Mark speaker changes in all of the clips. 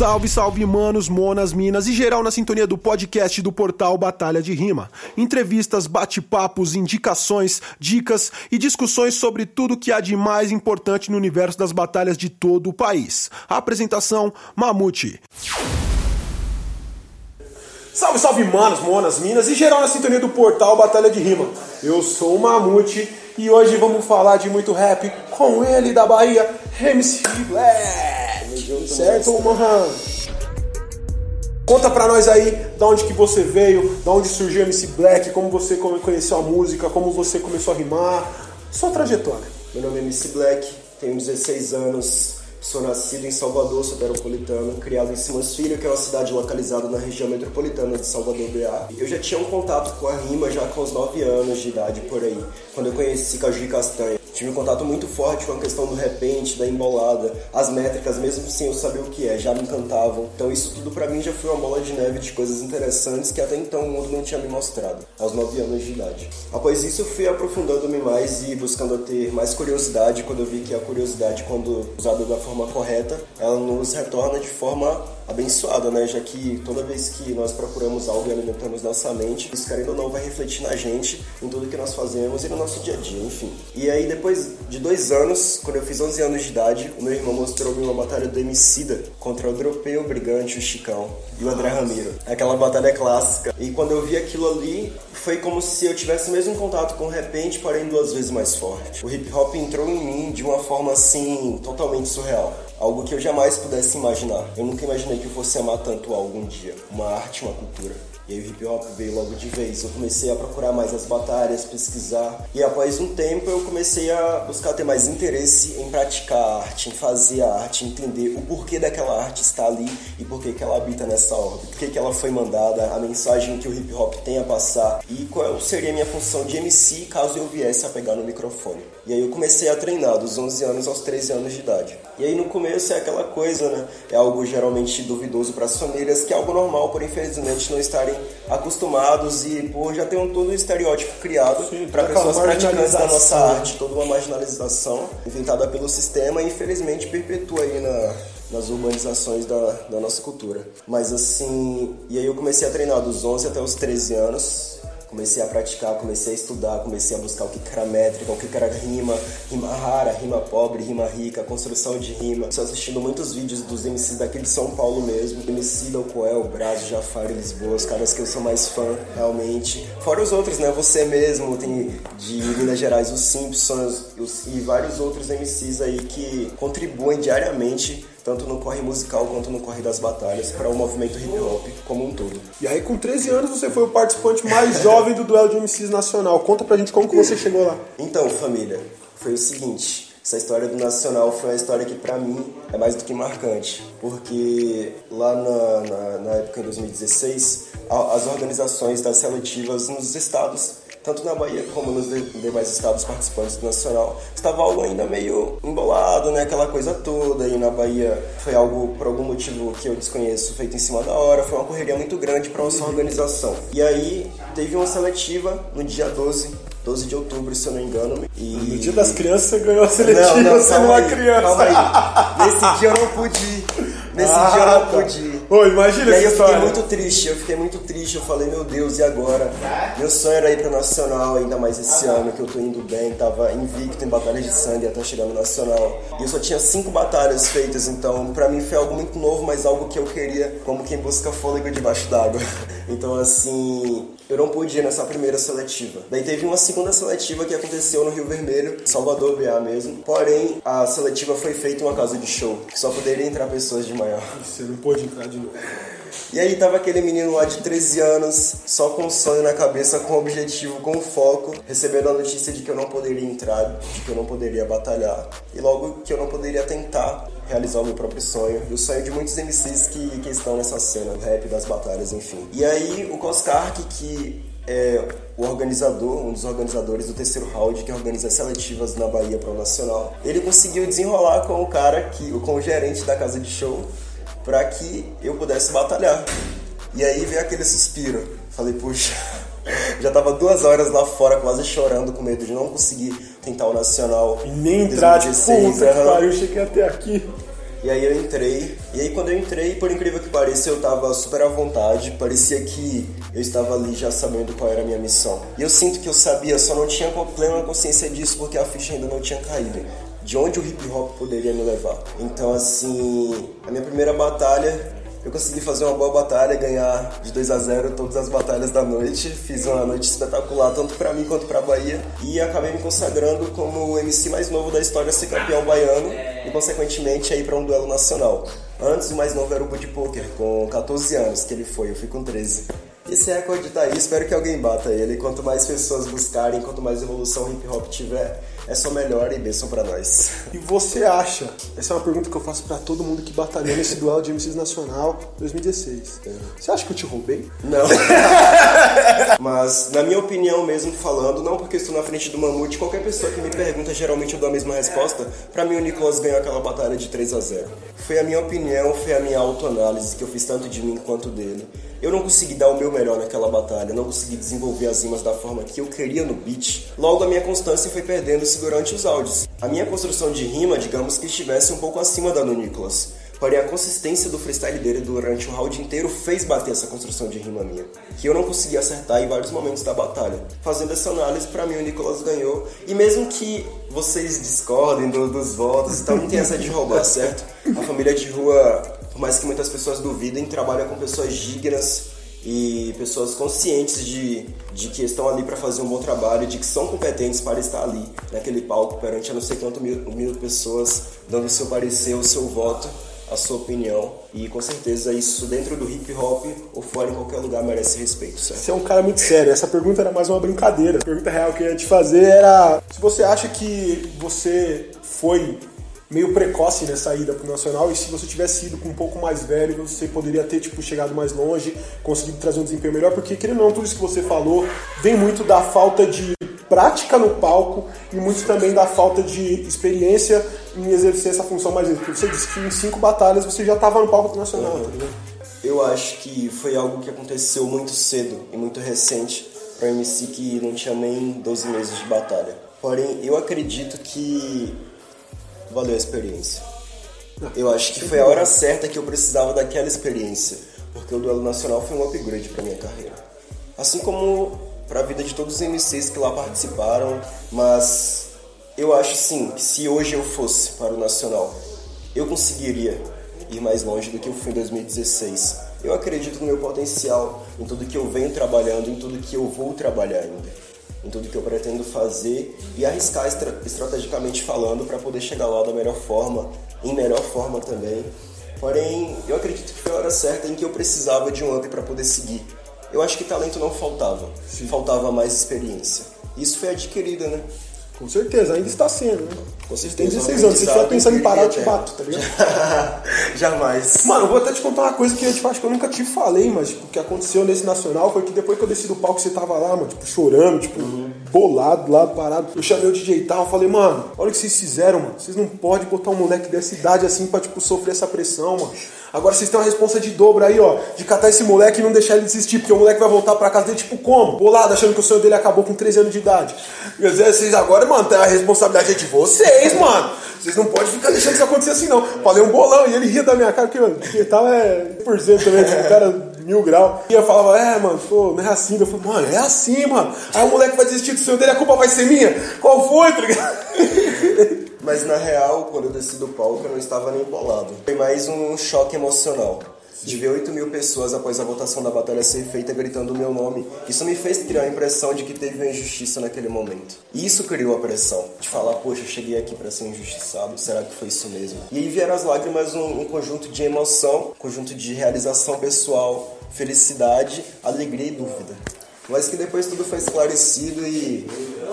Speaker 1: Salve, salve, manos, monas, minas e geral na sintonia do podcast do portal Batalha de Rima. Entrevistas, bate-papos, indicações, dicas e discussões sobre tudo que há de mais importante no universo das batalhas de todo o país. Apresentação: Mamute. Salve, salve, manos, monas, minas e geral na sintonia do portal Batalha de Rima. Eu sou o Mamute e hoje vamos falar de muito rap com ele da Bahia, MC Black. Certo, Mohan? Conta pra nós aí da onde que você veio, da onde surgiu MC Black, como você conheceu a música, como você começou a rimar, sua trajetória.
Speaker 2: Meu nome é MC Black, tenho 16 anos, sou nascido em Salvador, soteropolitano, criado em Simas Filho, que é uma cidade localizada na região metropolitana de Salvador BA. Eu já tinha um contato com a rima já com os 9 anos de idade por aí, quando eu conheci Caju e Castanha. Tive um contato muito forte com a questão do repente, da embolada, as métricas, mesmo sem eu saber o que é, já me encantavam. Então isso tudo para mim já foi uma bola de neve de coisas interessantes que até então o mundo não tinha me mostrado, aos 9 anos de idade. Após isso eu fui aprofundando-me mais e buscando ter mais curiosidade, quando eu vi que a curiosidade, quando usada da forma correta, ela nos retorna de forma abençoada, né? Já que toda vez que nós procuramos algo e alimentamos nossa mente, isso querendo ou não vai refletir na gente, em tudo que nós fazemos e no nosso dia a dia, enfim. E aí depois de dois anos, quando eu fiz 11 anos de idade, o meu irmão mostrou-me uma batalha do Emicida contra o Dropei, o Brigante, o Chicão e o André Ramiro. Aquela batalha clássica. E quando eu vi aquilo ali, foi como se eu tivesse o mesmo contato com o repente, porém duas vezes mais forte. O hip hop entrou em mim de uma forma assim, totalmente surreal algo que eu jamais pudesse imaginar. Eu nunca imaginei que eu fosse amar tanto algo um dia, uma arte, uma cultura. E aí o hip hop veio logo de vez. Eu comecei a procurar mais as batalhas, pesquisar. E após um tempo eu comecei a buscar ter mais interesse em praticar a arte, em fazer a arte, entender o porquê daquela arte está ali e por que ela habita nessa órbita, por que ela foi mandada, a mensagem que o hip hop tem a passar e qual seria a minha função de MC caso eu viesse a pegar no microfone. E aí eu comecei a treinar dos 11 anos aos 13 anos de idade. E aí no começo é aquela coisa, né? É algo geralmente duvidoso para as famílias, que é algo normal, por infelizmente não estarem acostumados e por já ter um todo um estereótipo criado para pessoas praticantes da nossa arte, toda uma marginalização inventada pelo sistema e infelizmente perpetua aí na, nas urbanizações da, da nossa cultura. Mas assim, e aí eu comecei a treinar dos 11 até os 13 anos, comecei a praticar, comecei a estudar, comecei a buscar o que era métrica, o que era rima, rima rara, rima pobre, rima rica, construção de rima. Estou assistindo muitos vídeos dos MCs daqui de São Paulo mesmo, MC do Coel, Brasil, Jafar Lisboa, os caras que eu sou mais fã, realmente. Fora os outros, né? Você mesmo, tem de Minas Gerais, os Simpsons os, e vários outros MCs aí que contribuem diariamente tanto no corre musical quanto no corre das batalhas, para o movimento hip hop como um todo.
Speaker 1: E aí, com 13 anos, você foi o participante mais jovem do duelo de MCs nacional. Conta pra gente como que você chegou lá.
Speaker 2: Então, família, foi o seguinte. Essa história do Nacional foi uma história que, para mim, é mais do que marcante. Porque lá na, na, na época, em 2016, as organizações das seletivas nos estados tanto na Bahia como nos demais estados participantes do Nacional, estava algo ainda meio embolado, né? Aquela coisa toda. E na Bahia foi algo, por algum motivo que eu desconheço, feito em cima da hora. Foi uma correria muito grande para nossa organização. E aí teve uma seletiva no dia 12 12 de outubro, se eu não me engano. E...
Speaker 1: No dia das crianças você ganhou a seletiva, não, não, não é criança.
Speaker 2: Calma aí. Nesse dia eu não pude ir. Nesse ah, dia eu não tá. pude ir.
Speaker 1: Ô, imagina
Speaker 2: e aí
Speaker 1: eu
Speaker 2: fiquei muito triste, eu fiquei muito triste, eu falei, meu Deus, e agora? Meu sonho era ir pro Nacional, ainda mais esse ano, que eu tô indo bem, tava invicto em batalhas de sangue até chegar no Nacional. E eu só tinha cinco batalhas feitas, então pra mim foi algo muito novo, mas algo que eu queria, como quem busca fôlego debaixo d'água. Então assim, eu não pude ir nessa primeira seletiva. Daí teve uma segunda seletiva que aconteceu no Rio Vermelho, Salvador BA mesmo. Porém, a seletiva foi feita em uma casa de show, que só poderia entrar pessoas de maior.
Speaker 1: Você não pôde entrar de
Speaker 2: E aí tava aquele menino lá de 13 anos, só com um sonho na cabeça, com objetivo, com foco, recebendo a notícia de que eu não poderia entrar, de que eu não poderia batalhar. E logo que eu não poderia tentar realizar o meu próprio sonho, e o sonho de muitos MCs que, que estão nessa cena, do rap, das batalhas, enfim. E aí o Coscark, que é o organizador, um dos organizadores do terceiro round que organiza as seletivas na Bahia para o Nacional. Ele conseguiu desenrolar com o cara que, com o gerente da casa de show, para que eu pudesse batalhar. E aí veio aquele suspiro. Falei, puxa, já tava duas horas lá fora, quase chorando, com medo de não conseguir tentar o Nacional.
Speaker 1: E nem entrar de puta que pariu, cheguei até aqui.
Speaker 2: E aí eu entrei, e aí quando eu entrei, por incrível que pareça, eu tava super à vontade, parecia que eu estava ali já sabendo qual era a minha missão. E eu sinto que eu sabia, só não tinha plena consciência disso porque a ficha ainda não tinha caído. De onde o hip hop poderia me levar. Então, assim, a minha primeira batalha eu consegui fazer uma boa batalha, ganhar de 2 a 0 todas as batalhas da noite. Fiz uma noite espetacular, tanto para mim quanto para Bahia. E acabei me consagrando como o MC mais novo da história a ser campeão baiano e, consequentemente, aí para um duelo nacional. Antes, o mais novo era o Bud Poker, com 14 anos que ele foi, eu fui com 13. Esse recorde tá aí, espero que alguém bata ele. Quanto mais pessoas buscarem, quanto mais evolução hip hop tiver, é só melhor e bênção para nós.
Speaker 1: E você acha? Essa é uma pergunta que eu faço para todo mundo que batalhou nesse duelo de MCs Nacional 2016. É. Você acha que eu te roubei?
Speaker 2: Não. Mas, na minha opinião mesmo falando, não porque estou na frente do Mamute, qualquer pessoa que me pergunta, geralmente eu dou a mesma resposta. Para mim, o Nicolas ganhou aquela batalha de 3 a 0 Foi a minha opinião, foi a minha autoanálise que eu fiz tanto de mim quanto dele. Eu não consegui dar o meu melhor naquela batalha, não consegui desenvolver as rimas da forma que eu queria no beat. Logo, a minha constância foi perdendo-se durante os áudios. A minha construção de rima, digamos que estivesse um pouco acima da do Nicolas. Porém, a consistência do freestyle dele durante o round inteiro fez bater essa construção de rima minha, que eu não consegui acertar em vários momentos da batalha. Fazendo essa análise, para mim o Nicolas ganhou. E mesmo que vocês discordem do, dos votos, então não tem essa de roubar, certo? A família de rua por mais que muitas pessoas duvidem, trabalha com pessoas dignas e pessoas conscientes de, de que estão ali para fazer um bom trabalho, de que são competentes para estar ali naquele palco perante a não sei quanto mil, mil pessoas, dando o seu parecer, o seu voto, a sua opinião. E com certeza isso dentro do hip hop ou fora em qualquer lugar merece respeito, certo?
Speaker 1: Você é um cara muito sério. Essa pergunta era mais uma brincadeira. A pergunta real que eu ia te fazer era se você acha que você foi meio precoce nessa ida pro Nacional e se você tivesse ido com um pouco mais velho, você poderia ter tipo chegado mais longe, conseguido trazer um desempenho melhor, porque querendo ou não, tudo isso que você falou vem muito da falta de prática no palco e muito também da falta de experiência em exercer essa função mais vezes. Porque você disse que em cinco batalhas você já estava no palco nacional, uhum.
Speaker 2: Eu acho que foi algo que aconteceu muito cedo e muito recente para MC que não tinha nem 12 meses de batalha. Porém, eu acredito que valeu a experiência. Eu acho que foi a hora certa que eu precisava daquela experiência, porque o duelo nacional foi um upgrade para minha carreira. Assim como para a vida de todos os MCs que lá participaram, mas eu acho sim que se hoje eu fosse para o nacional, eu conseguiria ir mais longe do que eu fui em 2016. Eu acredito no meu potencial, em tudo que eu venho trabalhando, em tudo que eu vou trabalhar ainda em tudo que eu pretendo fazer e arriscar estra estrategicamente falando para poder chegar lá da melhor forma, em melhor forma também. Porém, eu acredito que foi a hora certa em que eu precisava de um up para poder seguir. Eu acho que talento não faltava, Sim. faltava mais experiência. Isso foi adquirido, né?
Speaker 1: Com certeza, ainda está sendo, né? Com certeza. Tem 16 anos, se estiver pensando em parar, eu te bato, tá ligado?
Speaker 2: Jamais.
Speaker 1: Mano, eu vou até te contar uma coisa que eu tipo, acho que eu nunca te falei, mas tipo, o que aconteceu nesse nacional foi que depois que eu desci do palco, você tava lá, mano, tipo, chorando, tipo, uhum. bolado lá, parado. Eu chamei o DJ e tal, falei, mano, olha o que vocês fizeram, mano. Vocês não podem botar um moleque dessa idade assim pra, tipo, sofrer essa pressão, mano. Agora vocês têm uma responsa de dobro aí, ó, de catar esse moleque e não deixar ele desistir, porque o moleque vai voltar pra casa dele, tipo, como? Bolado, achando que o sonho dele acabou com 13 anos de idade. Quer dizer, vocês agora, mano, a responsabilidade de vocês, mano. Vocês não podem ficar deixando isso acontecer assim, não. Falei um bolão e ele ria da minha cara, porque, mano, porque tava é por cento também, tipo, cara mil grau. E eu falava, é, mano, pô, não é assim. Eu falei, mano, é assim, mano. Aí o moleque vai desistir do sonho dele, a culpa vai ser minha. Qual foi, tá ligado?
Speaker 2: Mas na real, quando eu desci do palco, eu não estava nem bolado. Foi mais um choque emocional. De ver 8 mil pessoas após a votação da batalha ser feita gritando o meu nome. Isso me fez criar a impressão de que teve uma injustiça naquele momento. E isso criou a pressão de falar, poxa, eu cheguei aqui para ser injustiçado, será que foi isso mesmo? E aí vieram as lágrimas, um, um conjunto de emoção, um conjunto de realização pessoal, felicidade, alegria e dúvida. Mas que depois tudo foi esclarecido e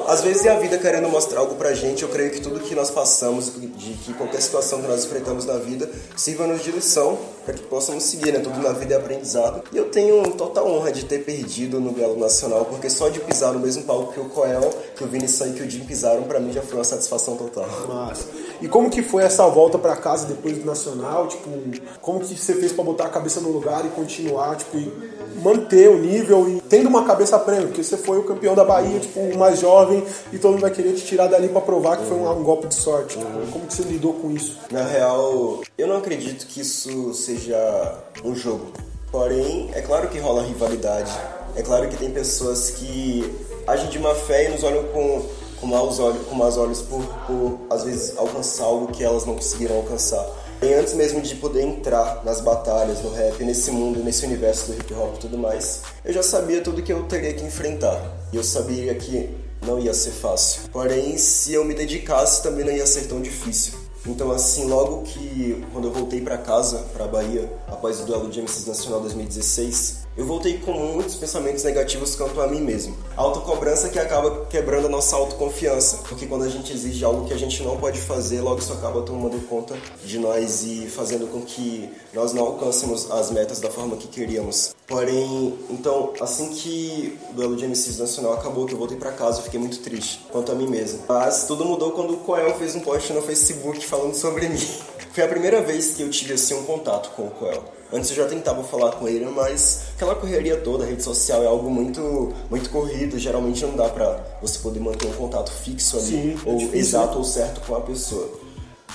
Speaker 2: às vezes é a vida querendo mostrar algo pra gente. Eu creio que tudo que nós passamos, de que qualquer situação que nós enfrentamos na vida, sirva-nos de lição para que possamos seguir, né? Tudo na vida é aprendizado. E eu tenho total honra de ter perdido no Belo Nacional, porque só de pisar no mesmo palco que o Coel, que o Vini e que o Jim pisaram, para mim já foi uma satisfação total.
Speaker 1: Massa. E como que foi essa volta para casa depois do Nacional? Tipo, como que você fez para botar a cabeça no lugar e continuar, tipo, manter o nível e tendo uma cabeça prêmio, porque você foi o campeão da Bahia, tipo, o mais jovem, e todo mundo vai querer te tirar dali para provar que foi um, um, golpe de sorte. Tipo, como que você lidou com isso?
Speaker 2: Na real, eu não acredito que isso seja um jogo. Porém, é claro que rola rivalidade. É claro que tem pessoas que agem de má fé e nos olham com, com maus olhos, com maus olhos por, por, às vezes, alcançar algo que elas não conseguiram alcançar. E antes mesmo de poder entrar nas batalhas, no rap, nesse mundo, nesse universo do hip hop e tudo mais, eu já sabia tudo que eu teria que enfrentar. E eu sabia que não ia ser fácil. Porém, se eu me dedicasse, também não ia ser tão difícil. Então, assim, logo que quando eu voltei para casa, para Bahia, após o duelo de MCs Nacional 2016, eu voltei com muitos pensamentos negativos quanto a mim mesmo. A autocobrança que acaba quebrando a nossa autoconfiança, porque quando a gente exige algo que a gente não pode fazer, logo isso acaba tomando conta de nós e fazendo com que nós não alcancemos as metas da forma que queríamos. Porém, então, assim que o duelo de MCs nacional acabou, que eu voltei para casa, eu fiquei muito triste quanto a mim mesmo. Mas tudo mudou quando o Coel fez um post no Facebook falando sobre mim. Foi a primeira vez que eu tive assim um contato com o Coel. Antes eu já tentava falar com ele, mas aquela correria toda, a rede social é algo muito muito corrido, geralmente não dá pra você poder manter um contato fixo ali, Sim, é ou é exato ou certo com a pessoa.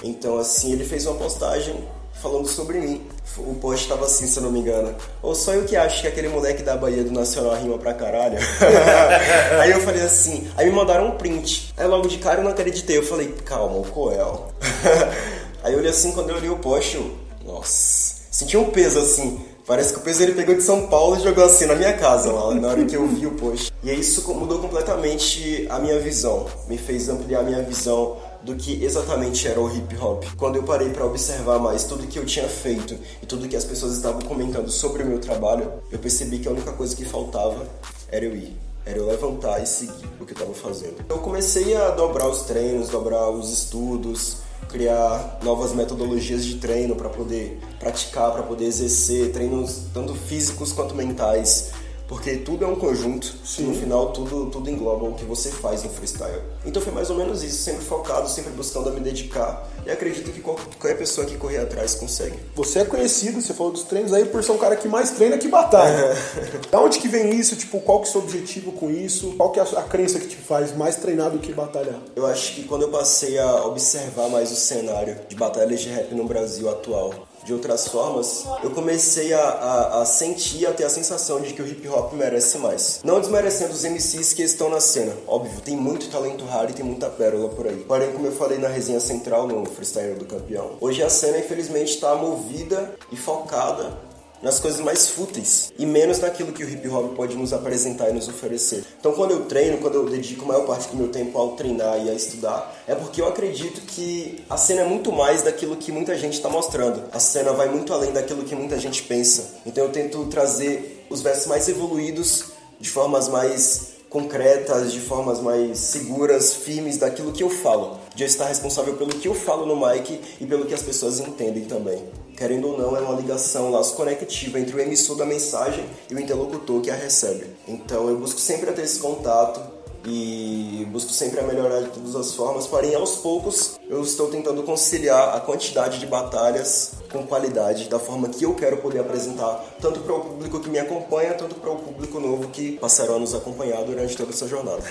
Speaker 2: Então, assim, ele fez uma postagem falando sobre mim. O post tava assim, se eu não me engano. Ou só eu que acho que aquele moleque da Bahia do Nacional rima pra caralho. aí eu falei assim, aí me mandaram um print. Aí logo de cara eu não acreditei. Eu falei, calma, o Coel. aí eu olhei assim, quando eu li o post, eu, nossa, senti um peso assim. Parece que o peso ele pegou de São Paulo e jogou assim na minha casa, lá, na hora que eu vi o post. E isso mudou completamente a minha visão. Me fez ampliar a minha visão do que exatamente era o hip hop. Quando eu parei para observar mais tudo que eu tinha feito e tudo que as pessoas estavam comentando sobre o meu trabalho, eu percebi que a única coisa que faltava era eu ir. Era eu levantar e seguir o que eu estava fazendo. Eu comecei a dobrar os treinos, dobrar os estudos, criar novas metodologias de treino para poder praticar, para poder exercer treinos tanto físicos quanto mentais porque tudo é um conjunto, Sim. no final tudo, tudo engloba o que você faz no freestyle. Então foi mais ou menos isso, sempre focado, sempre buscando a me dedicar e acredito que qualquer pessoa que correr atrás consegue.
Speaker 1: Você é conhecido, você falou dos treinos aí, por ser um cara que mais treina que batalha. É. da onde que vem isso? Tipo, qual que é o seu objetivo com isso? Qual que é a, a crença que te faz mais treinar do que batalhar?
Speaker 2: Eu acho que quando eu passei a observar mais o cenário de batalhas de rap no Brasil atual, de outras formas, eu comecei a, a, a, sentir, a ter a sensação de que o hip hop merece mais. Não desmerecendo os MCs que estão na cena. Óbvio, tem muito talento raro e tem muita pérola por aí. Porém, como eu falei na resenha central no Freestyle do Campeão, hoje a cena infelizmente está movida e focada nas coisas mais fúteis e menos naquilo que o hip hop pode nos apresentar e nos oferecer. Então, quando eu treino, quando eu dedico a maior parte do meu tempo ao treinar e a estudar, é porque eu acredito que a cena é muito mais daquilo que muita gente está mostrando. A cena vai muito além daquilo que muita gente pensa. Então, eu tento trazer os versos mais evoluídos de formas mais concretas, de formas mais seguras, firmes daquilo que eu falo. De eu estar responsável pelo que eu falo no mic e pelo que as pessoas entendem também querendo ou não, é uma ligação, laço conectivo entre o emissor da mensagem e o interlocutor que a recebe. Então eu busco sempre ter esse contato e busco sempre a melhorar de todas as formas, porém aos poucos eu estou tentando conciliar a quantidade de batalhas com qualidade, da forma que eu quero poder apresentar, tanto para o público que me acompanha, tanto para o público novo que passará a nos acompanhar durante toda essa jornada.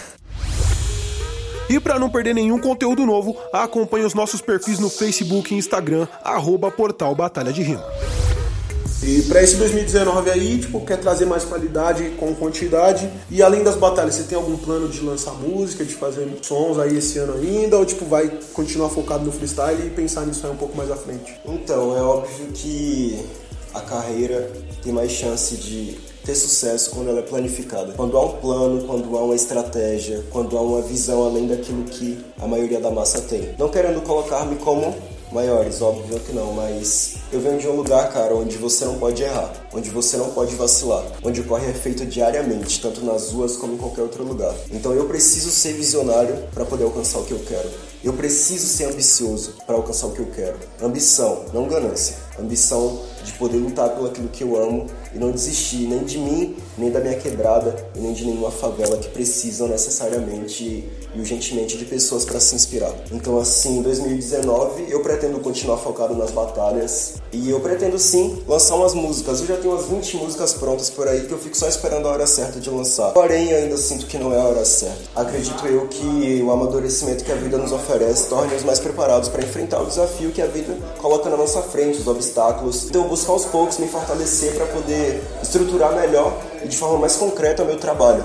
Speaker 1: E para não perder nenhum conteúdo novo, acompanhe os nossos perfis no Facebook e Instagram, arroba Portal Batalha de Rima. E para esse 2019 aí, tipo, quer trazer mais qualidade com quantidade. E além das batalhas, você tem algum plano de lançar música, de fazer sons aí esse ano ainda? Ou tipo, vai continuar focado no freestyle e pensar nisso aí um pouco mais à frente?
Speaker 2: Então, é óbvio que a carreira tem mais chance de ter sucesso quando ela é planificada. Quando há um plano, quando há uma estratégia, quando há uma visão além daquilo que a maioria da massa tem. Não querendo colocar-me como maiores, óbvio que não, mas eu venho de um lugar, cara, onde você não pode errar, onde você não pode vacilar, onde o corre é feito diariamente, tanto nas ruas como em qualquer outro lugar. Então eu preciso ser visionário para poder alcançar o que eu quero. Eu preciso ser ambicioso para alcançar o que eu quero. Ambição, não ganância. ambição de poder lutar pelo aquilo que eu amo e não desistir nem de mim, nem da minha quebrada e nem de nenhuma favela que precisam necessariamente e urgentemente de pessoas para se inspirar. Então, assim, em 2019 eu pretendo continuar focado nas batalhas e eu pretendo sim lançar umas músicas. Eu já tenho umas 20 músicas prontas por aí que eu fico só esperando a hora certa de lançar. Porém, ainda sinto que não é a hora certa. Acredito eu que o amadurecimento que a vida nos oferece torne-nos mais preparados para enfrentar o desafio que a vida coloca na nossa frente, os obstáculos. Então, eu aos poucos me fortalecer para poder estruturar melhor e de forma mais concreta o meu trabalho.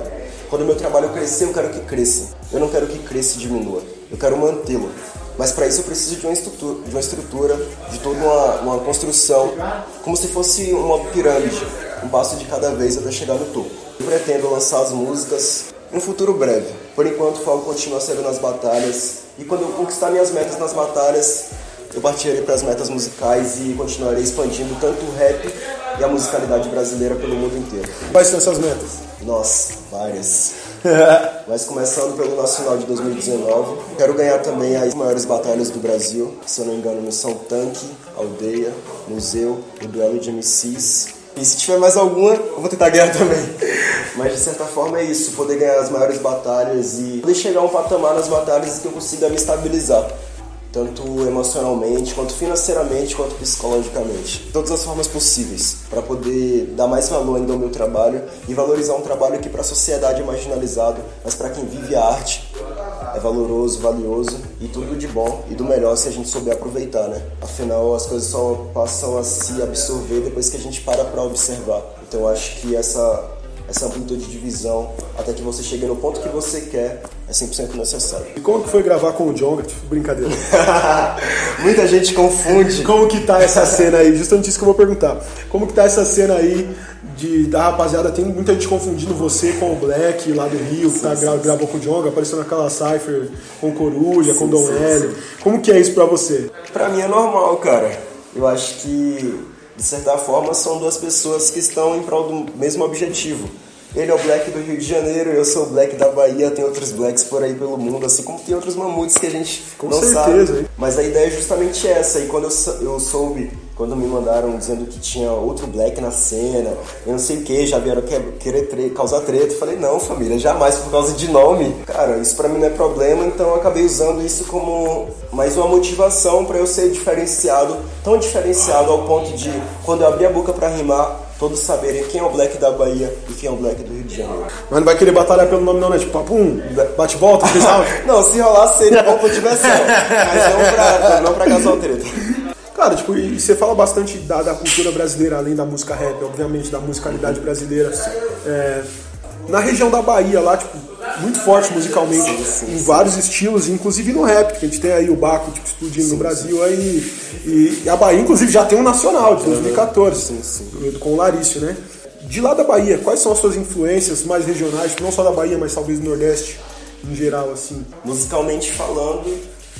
Speaker 2: Quando o meu trabalho crescer, eu quero que cresça. Eu não quero que cresça e diminua. Eu quero mantê-lo. Mas para isso eu preciso de uma estrutura, de, uma estrutura, de toda uma, uma construção, como se fosse uma pirâmide, um passo de cada vez até chegar no topo. Eu pretendo lançar as músicas em um futuro breve. Por enquanto, o foco continua sendo nas batalhas. E quando eu conquistar minhas metas nas batalhas, eu partirei para as metas musicais e continuarei expandindo tanto o rap e a musicalidade brasileira pelo mundo inteiro.
Speaker 1: Quais são essas metas?
Speaker 2: Nossa, várias. Mas começando pelo Nacional de 2019, quero ganhar também as maiores batalhas do Brasil, que se eu não me engano são Tanque, Aldeia, Museu, o Duelo de MCs. E se tiver mais alguma, eu vou tentar ganhar também. Mas de certa forma é isso, poder ganhar as maiores batalhas e poder chegar a um patamar nas batalhas que eu consiga me estabilizar tanto emocionalmente, quanto financeiramente, quanto psicologicamente. Todas as formas possíveis para poder dar mais valor ainda ao meu trabalho e valorizar um trabalho que para a sociedade é marginalizado, mas para quem vive a arte é valoroso, valioso e tudo de bom e do melhor se a gente souber aproveitar, né? Afinal, as coisas só passam a se absorver depois que a gente para para observar. Então, acho que essa essa amplitude de visão até que você chegue no ponto que você quer é 100% necessário.
Speaker 1: E como que foi gravar com o Jonga? Tipo, brincadeira.
Speaker 2: Muita gente confunde.
Speaker 1: Como que tá essa cena aí? Justamente isso que eu vou perguntar. Como que tá essa cena aí de, da rapaziada? Tem muita gente confundindo você com o Black lá do Rio, que tá, sim, gra, gravou com o Jonga, apareceu naquela Cypher com Coruja, sim, com Dom Hélio. Como que é isso pra você?
Speaker 2: Pra mim é normal, cara. Eu acho que de certa forma, são duas pessoas que estão em prol do mesmo objetivo. Ele é o Black do Rio de Janeiro, eu sou o Black da Bahia, tem outros Blacks por aí pelo mundo, assim como tem outros mamutes que a gente
Speaker 1: Com
Speaker 2: não
Speaker 1: certeza,
Speaker 2: sabe. Mas a ideia é justamente essa, e quando eu, eu soube quando me mandaram dizendo que tinha outro black na cena, eu não sei o que, já vieram querer tre causar treta. Eu falei, não, família, jamais por causa de nome. Cara, isso pra mim não é problema, então eu acabei usando isso como mais uma motivação para eu ser diferenciado, tão diferenciado ao ponto de, quando eu abrir a boca para rimar, todos saberem quem é o Black da Bahia e quem é o Black do Rio de Janeiro.
Speaker 1: Mas não vai querer batalhar pelo nome não, né? Tipo, papum, bate volta,
Speaker 2: Não, se rolar seria bom pra diversão, mas não pra, não pra causar treta.
Speaker 1: Cara, tipo, e você fala bastante da, da, cultura brasileira, além da música rap, obviamente, da musicalidade brasileira. É, na região da Bahia, lá, tipo, muito forte musicalmente, sim, sim, em sim. vários estilos, inclusive no rap, que a gente tem aí o Baco tipo, explodindo no Brasil, aí, e, e, a Bahia, inclusive, já tem um nacional de 2014, com o Larício, né? De lá da Bahia, quais são as suas influências mais regionais, não só da Bahia, mas talvez do Nordeste em geral, assim?
Speaker 2: Musicalmente falando,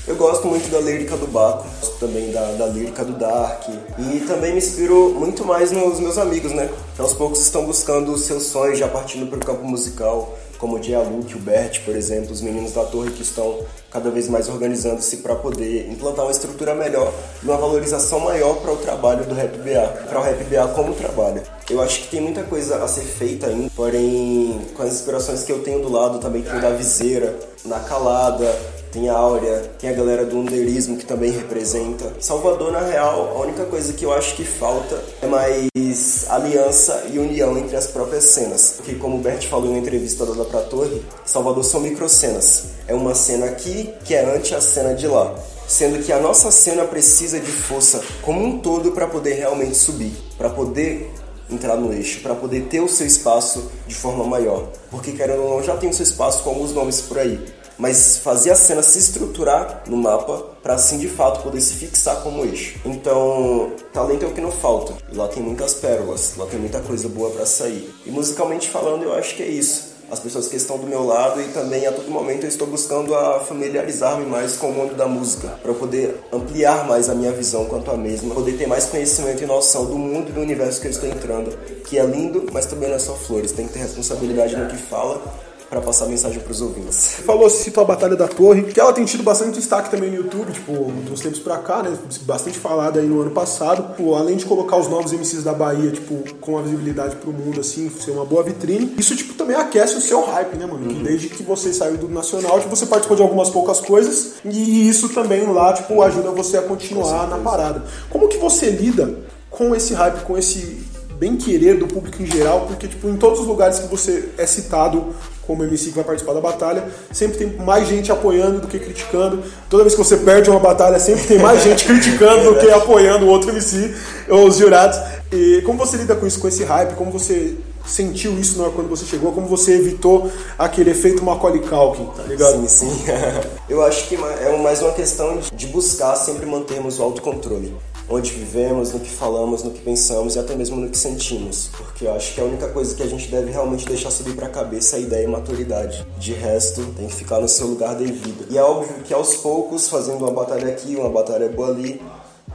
Speaker 2: eu gosto muito da lírica do Baco, também da, da lírica do Dark. E também me inspiro muito mais nos meus amigos, né? Que aos poucos estão buscando os seus sonhos, já partindo para o campo musical, como o Dialuque, o Bert, por exemplo, os meninos da torre que estão cada vez mais organizando-se para poder implantar uma estrutura melhor e uma valorização maior para o trabalho do Rap BA, para o Rap BA como trabalho. Eu acho que tem muita coisa a ser feita ainda, porém, com as inspirações que eu tenho do lado também, tem da Viseira, na Calada, tem a Áurea, tem a galera do underismo que também representa. Salvador, na real, a única coisa que eu acho que falta é mais aliança e união entre as próprias cenas. Porque, como o Bert falou em uma entrevista dada pra Torre, Salvador são microcenas. É uma cena aqui que é ante a cena de lá. Sendo que a nossa cena precisa de força como um todo para poder realmente subir, para poder entrar no eixo, para poder ter o seu espaço de forma maior. Porque, querendo ou não, já tem o seu espaço com alguns nomes por aí mas fazer a cena se estruturar no mapa para assim de fato poder se fixar como eixo. Então, talento é o que não falta. Lá tem muitas pérolas, lá tem muita coisa boa para sair. E musicalmente falando, eu acho que é isso. As pessoas que estão do meu lado e também a todo momento eu estou buscando a familiarizar-me mais com o mundo da música, para poder ampliar mais a minha visão quanto à mesma, poder ter mais conhecimento e noção do mundo e do universo que eu estou entrando, que é lindo, mas também não é só flores, tem que ter responsabilidade no que fala para passar mensagem pros ouvintes.
Speaker 1: Falou, citou a Batalha da Torre, que ela tem tido bastante destaque também no YouTube, tipo, uns tempos pra cá, né? Bastante falada aí no ano passado. Pô, além de colocar os novos MCs da Bahia, tipo, com a visibilidade pro mundo, assim, ser uma boa vitrine. Isso, tipo, também aquece o seu hype, né, mano? Uhum. desde que você saiu do Nacional, tipo, você participou de algumas poucas coisas e isso também lá, tipo, ajuda você a continuar na parada. Como que você lida com esse hype, com esse bem querer do público em geral, porque tipo, em todos os lugares que você é citado como MC que vai participar da batalha, sempre tem mais gente apoiando do que criticando. Toda vez que você perde uma batalha, sempre tem mais gente criticando do que apoiando o outro MC ou os jurados. E como você lida com isso, com esse hype? Como você sentiu isso na hora quando você chegou? Como você evitou aquele efeito Macaulay Culkin, tá ligado?
Speaker 2: Sim, sim. Eu acho que é mais uma questão de buscar sempre mantermos o autocontrole onde vivemos, no que falamos, no que pensamos e até mesmo no que sentimos. Porque eu acho que a única coisa que a gente deve realmente deixar subir para a cabeça é a ideia e maturidade. De resto, tem que ficar no seu lugar devido. E é óbvio que aos poucos, fazendo uma batalha aqui, uma batalha boa ali,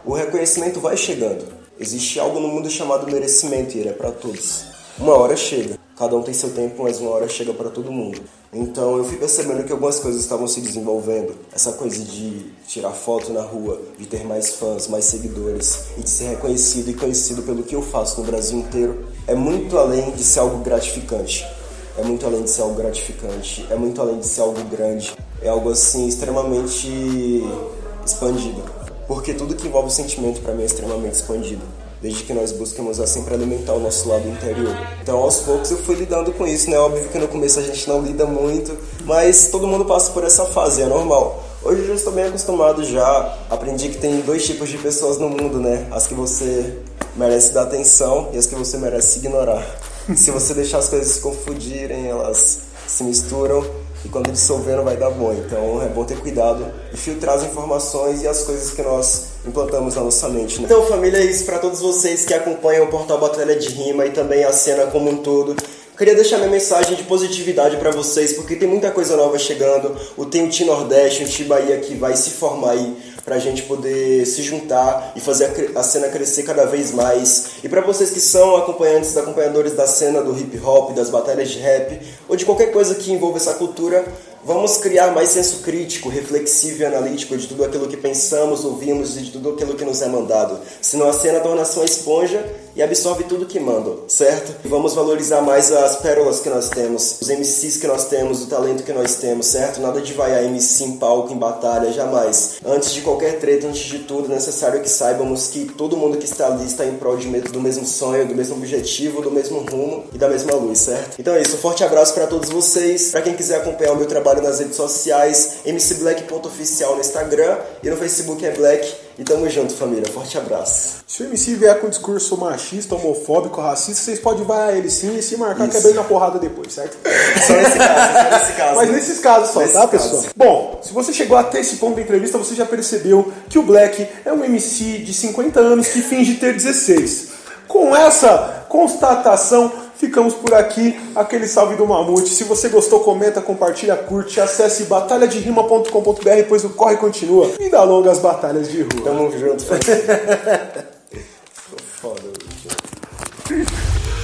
Speaker 2: o reconhecimento vai chegando. Existe algo no mundo chamado merecimento e ele é para todos. Uma hora chega. Cada um tem seu tempo, mas uma hora chega para todo mundo. Então eu fui percebendo que algumas coisas estavam se desenvolvendo. Essa coisa de tirar foto na rua, de ter mais fãs, mais seguidores e de ser reconhecido e conhecido pelo que eu faço no Brasil inteiro é muito além de ser algo gratificante. É muito além de ser algo gratificante, é muito além de ser algo grande. É algo assim extremamente expandido. Porque tudo que envolve sentimento para mim é extremamente expandido desde que nós buscamos a sempre alimentar o nosso lado interior. Então, aos poucos eu fui lidando com isso, né? Óbvio que no começo a gente não lida muito, mas todo mundo passa por essa fase, é normal. Hoje eu já estou bem acostumado já, aprendi que tem dois tipos de pessoas no mundo, né? As que você merece dar atenção e as que você merece ignorar. Se você deixar as coisas se confundirem, elas se misturam e quando dissolver não vai dar bom. Então é bom ter cuidado e filtrar as informações e as coisas que nós implantamos na nossa mente. Né? Então, família, é isso para todos vocês que acompanham o portal Batalha de Rima e também a cena como um todo. Queria deixar minha mensagem de positividade para vocês, porque tem muita coisa nova chegando. O Tem o Ti Nordeste, o Ti Bahia que vai se formar aí para a gente poder se juntar e fazer a cena crescer cada vez mais. E para vocês que são acompanhantes, acompanhadores da cena do hip hop, das batalhas de rap ou de qualquer coisa que envolva essa cultura, Vamos criar mais senso crítico, reflexivo e analítico de tudo aquilo que pensamos, ouvimos e de tudo aquilo que nos é mandado. Senão a cena torna-se uma esponja e absorve tudo que mandam, certo? Vamos valorizar mais as pérolas que nós temos, os MCs que nós temos, o talento que nós temos, certo? Nada de vaiar MC em palco, em batalha, jamais. Antes de qualquer treta, antes de tudo, é necessário que saibamos que todo mundo que está ali está em prol de, do mesmo sonho, do mesmo objetivo, do mesmo rumo e da mesma luz, certo? Então é isso, um forte abraço para todos vocês. Para quem quiser acompanhar o meu trabalho, nas redes sociais, mcblack.oficial no Instagram e no Facebook é Black. E tamo junto, família. Forte abraço.
Speaker 1: Se o MC vier com discurso machista, homofóbico, racista, vocês podem vai ele sim e se marcar Isso. que é bem na porrada depois, certo?
Speaker 2: Só nesse caso, só nesse caso.
Speaker 1: Mas nesses casos só, Nesse tá, caso. pessoal? Bom, se você chegou até esse ponto da entrevista, você já percebeu que o Black é um MC de 50 anos que finge ter 16. Com essa constatação, Ficamos por aqui, aquele salve do Mamute. Se você gostou, comenta, compartilha, curte, acesse batalhaderima.com.br, pois o corre continua. E dá longas batalhas de rua.
Speaker 2: Tamo junto.
Speaker 1: Foda,